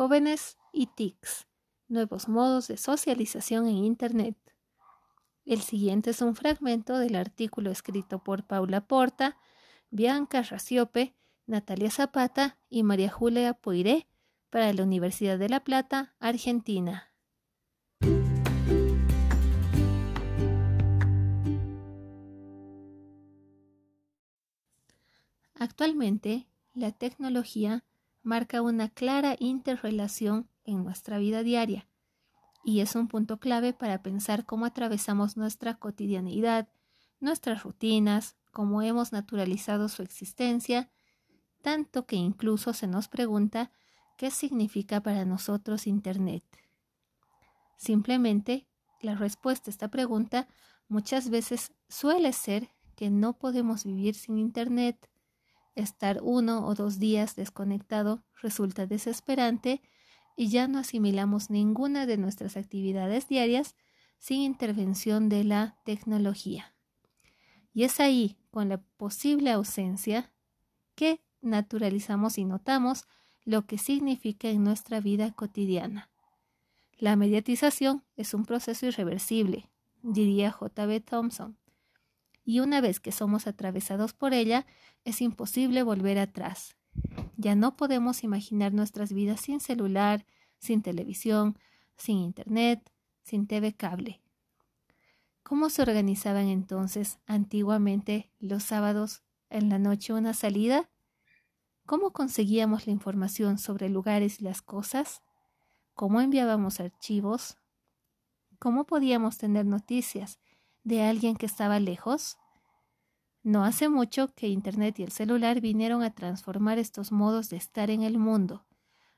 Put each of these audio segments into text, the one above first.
jóvenes y TICs, nuevos modos de socialización en Internet. El siguiente es un fragmento del artículo escrito por Paula Porta, Bianca Raciope, Natalia Zapata y María Julia Poiré para la Universidad de La Plata, Argentina. Actualmente, la tecnología marca una clara interrelación en nuestra vida diaria y es un punto clave para pensar cómo atravesamos nuestra cotidianidad, nuestras rutinas, cómo hemos naturalizado su existencia, tanto que incluso se nos pregunta qué significa para nosotros Internet. Simplemente, la respuesta a esta pregunta muchas veces suele ser que no podemos vivir sin Internet. Estar uno o dos días desconectado resulta desesperante y ya no asimilamos ninguna de nuestras actividades diarias sin intervención de la tecnología. Y es ahí, con la posible ausencia, que naturalizamos y notamos lo que significa en nuestra vida cotidiana. La mediatización es un proceso irreversible, diría J.B. Thompson, y una vez que somos atravesados por ella, es imposible volver atrás. Ya no podemos imaginar nuestras vidas sin celular, sin televisión, sin internet, sin TV cable. ¿Cómo se organizaban entonces antiguamente los sábados en la noche una salida? ¿Cómo conseguíamos la información sobre lugares y las cosas? ¿Cómo enviábamos archivos? ¿Cómo podíamos tener noticias de alguien que estaba lejos? No hace mucho que Internet y el celular vinieron a transformar estos modos de estar en el mundo.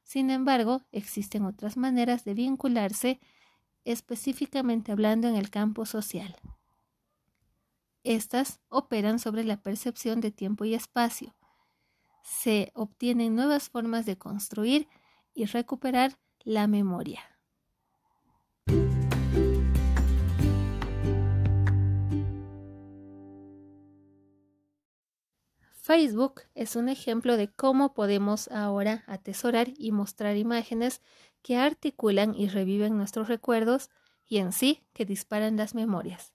Sin embargo, existen otras maneras de vincularse, específicamente hablando en el campo social. Estas operan sobre la percepción de tiempo y espacio. Se obtienen nuevas formas de construir y recuperar la memoria. Facebook es un ejemplo de cómo podemos ahora atesorar y mostrar imágenes que articulan y reviven nuestros recuerdos y en sí que disparan las memorias.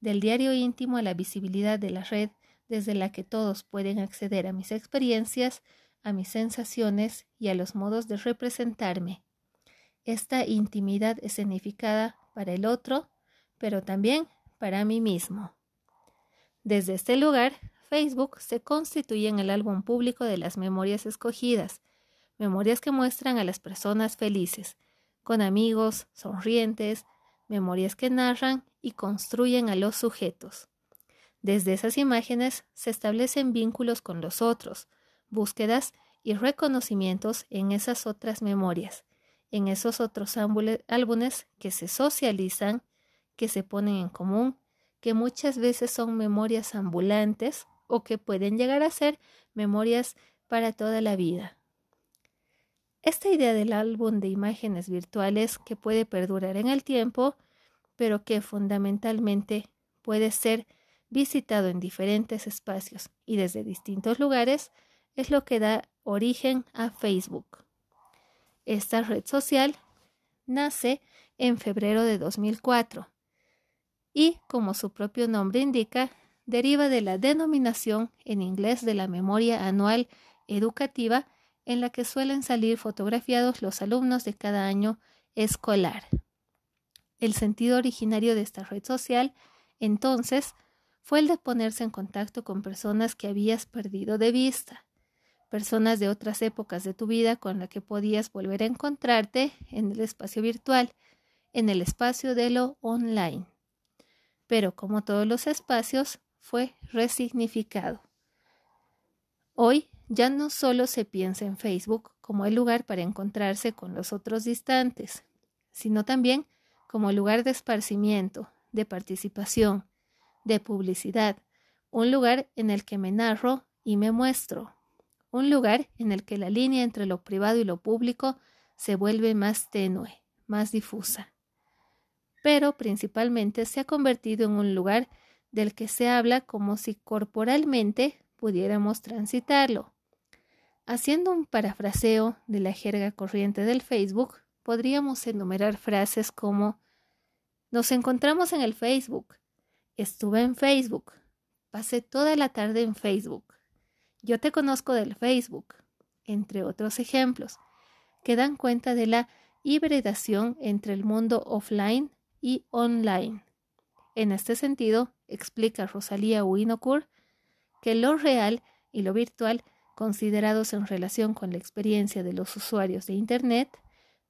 Del diario íntimo a la visibilidad de la red desde la que todos pueden acceder a mis experiencias, a mis sensaciones y a los modos de representarme. Esta intimidad escenificada para el otro, pero también para mí mismo. Desde este lugar Facebook se constituye en el álbum público de las memorias escogidas, memorias que muestran a las personas felices, con amigos, sonrientes, memorias que narran y construyen a los sujetos. Desde esas imágenes se establecen vínculos con los otros, búsquedas y reconocimientos en esas otras memorias, en esos otros álbumes que se socializan, que se ponen en común, que muchas veces son memorias ambulantes o que pueden llegar a ser memorias para toda la vida. Esta idea del álbum de imágenes virtuales que puede perdurar en el tiempo, pero que fundamentalmente puede ser visitado en diferentes espacios y desde distintos lugares, es lo que da origen a Facebook. Esta red social nace en febrero de 2004 y, como su propio nombre indica, deriva de la denominación en inglés de la memoria anual educativa en la que suelen salir fotografiados los alumnos de cada año escolar. El sentido originario de esta red social, entonces, fue el de ponerse en contacto con personas que habías perdido de vista, personas de otras épocas de tu vida con las que podías volver a encontrarte en el espacio virtual, en el espacio de lo online. Pero como todos los espacios, fue resignificado. Hoy ya no solo se piensa en Facebook como el lugar para encontrarse con los otros distantes, sino también como lugar de esparcimiento, de participación, de publicidad, un lugar en el que me narro y me muestro, un lugar en el que la línea entre lo privado y lo público se vuelve más tenue, más difusa. Pero principalmente se ha convertido en un lugar del que se habla como si corporalmente pudiéramos transitarlo. Haciendo un parafraseo de la jerga corriente del Facebook, podríamos enumerar frases como Nos encontramos en el Facebook, estuve en Facebook, pasé toda la tarde en Facebook, yo te conozco del Facebook, entre otros ejemplos, que dan cuenta de la hibridación entre el mundo offline y online. En este sentido, explica Rosalía Winokur que lo real y lo virtual considerados en relación con la experiencia de los usuarios de Internet,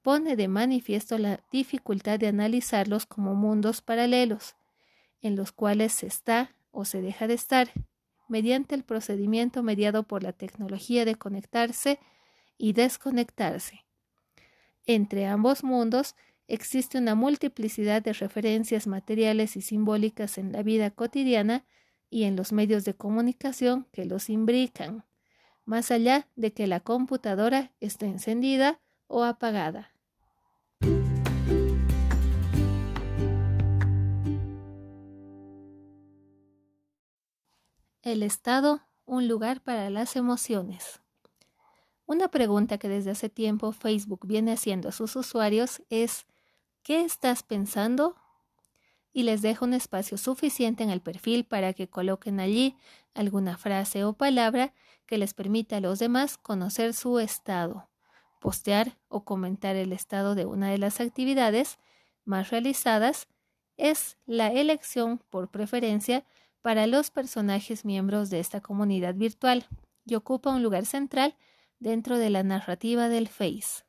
pone de manifiesto la dificultad de analizarlos como mundos paralelos, en los cuales se está o se deja de estar, mediante el procedimiento mediado por la tecnología de conectarse y desconectarse. Entre ambos mundos existe una multiplicidad de referencias materiales y simbólicas en la vida cotidiana y en los medios de comunicación que los imbrican más allá de que la computadora esté encendida o apagada. El estado, un lugar para las emociones. Una pregunta que desde hace tiempo Facebook viene haciendo a sus usuarios es ¿qué estás pensando? Y les deja un espacio suficiente en el perfil para que coloquen allí alguna frase o palabra que les permita a los demás conocer su estado, postear o comentar el estado de una de las actividades más realizadas es la elección por preferencia para los personajes miembros de esta comunidad virtual y ocupa un lugar central dentro de la narrativa del Face.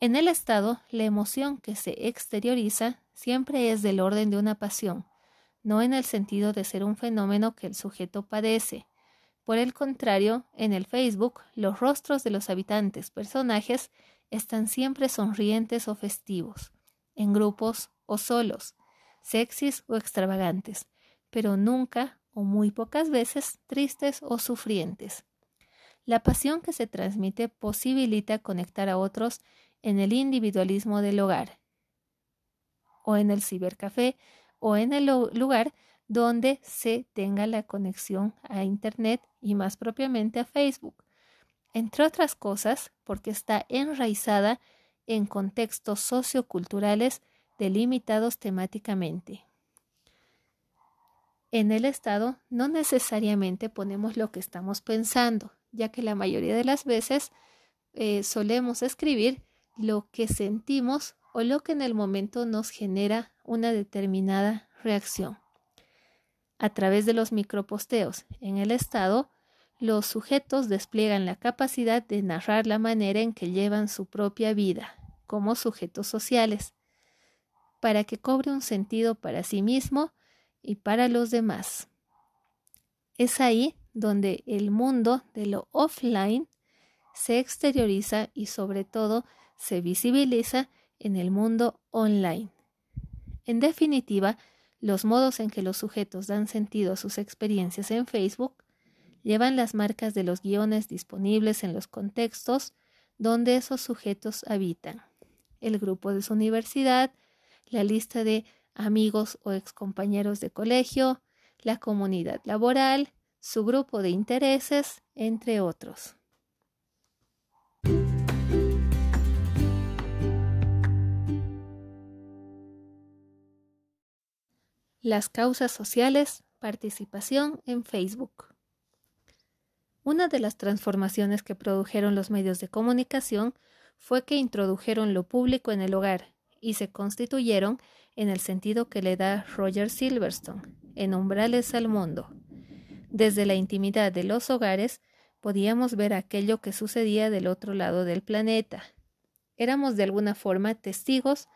En el estado, la emoción que se exterioriza siempre es del orden de una pasión, no en el sentido de ser un fenómeno que el sujeto padece, por el contrario, en el Facebook, los rostros de los habitantes personajes están siempre sonrientes o festivos, en grupos o solos, sexys o extravagantes, pero nunca o muy pocas veces tristes o sufrientes. La pasión que se transmite posibilita conectar a otros en el individualismo del hogar, o en el cibercafé, o en el lugar donde se tenga la conexión a Internet y más propiamente a Facebook, entre otras cosas porque está enraizada en contextos socioculturales delimitados temáticamente. En el estado no necesariamente ponemos lo que estamos pensando, ya que la mayoría de las veces eh, solemos escribir lo que sentimos o lo que en el momento nos genera una determinada reacción. A través de los microposteos en el estado, los sujetos despliegan la capacidad de narrar la manera en que llevan su propia vida como sujetos sociales, para que cobre un sentido para sí mismo y para los demás. Es ahí donde el mundo de lo offline se exterioriza y sobre todo se visibiliza en el mundo online. En definitiva, los modos en que los sujetos dan sentido a sus experiencias en Facebook llevan las marcas de los guiones disponibles en los contextos donde esos sujetos habitan. El grupo de su universidad, la lista de amigos o excompañeros de colegio, la comunidad laboral, su grupo de intereses, entre otros. Las causas sociales, participación en Facebook. Una de las transformaciones que produjeron los medios de comunicación fue que introdujeron lo público en el hogar y se constituyeron en el sentido que le da Roger Silverstone, en umbrales al mundo. Desde la intimidad de los hogares podíamos ver aquello que sucedía del otro lado del planeta. Éramos de alguna forma testigos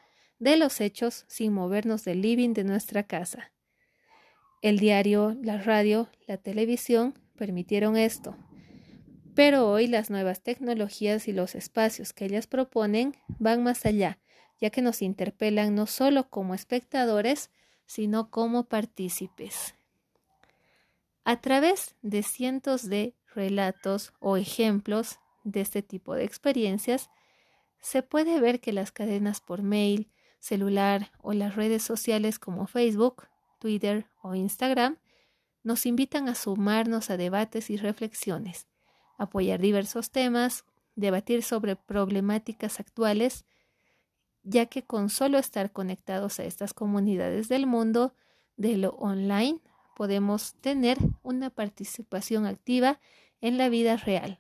de los hechos sin movernos del living de nuestra casa. El diario, la radio, la televisión permitieron esto. Pero hoy las nuevas tecnologías y los espacios que ellas proponen van más allá, ya que nos interpelan no solo como espectadores, sino como partícipes. A través de cientos de relatos o ejemplos de este tipo de experiencias, se puede ver que las cadenas por mail, celular o las redes sociales como Facebook, Twitter o Instagram nos invitan a sumarnos a debates y reflexiones, apoyar diversos temas, debatir sobre problemáticas actuales, ya que con solo estar conectados a estas comunidades del mundo de lo online podemos tener una participación activa en la vida real.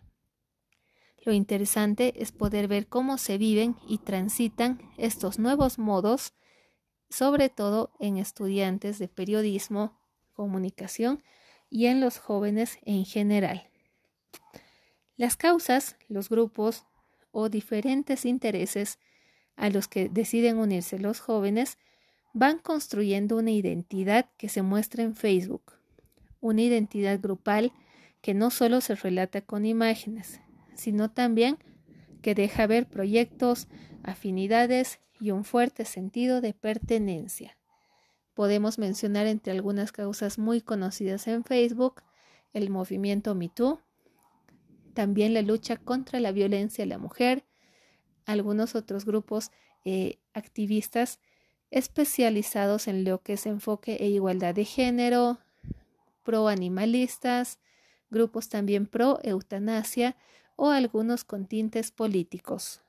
Lo interesante es poder ver cómo se viven y transitan estos nuevos modos, sobre todo en estudiantes de periodismo, comunicación y en los jóvenes en general. Las causas, los grupos o diferentes intereses a los que deciden unirse los jóvenes van construyendo una identidad que se muestra en Facebook, una identidad grupal que no solo se relata con imágenes, sino también que deja ver proyectos, afinidades y un fuerte sentido de pertenencia. Podemos mencionar entre algunas causas muy conocidas en Facebook el movimiento MeToo, también la lucha contra la violencia a la mujer, algunos otros grupos eh, activistas especializados en lo que es enfoque e igualdad de género, pro animalistas, grupos también pro eutanasia o algunos con tintes políticos.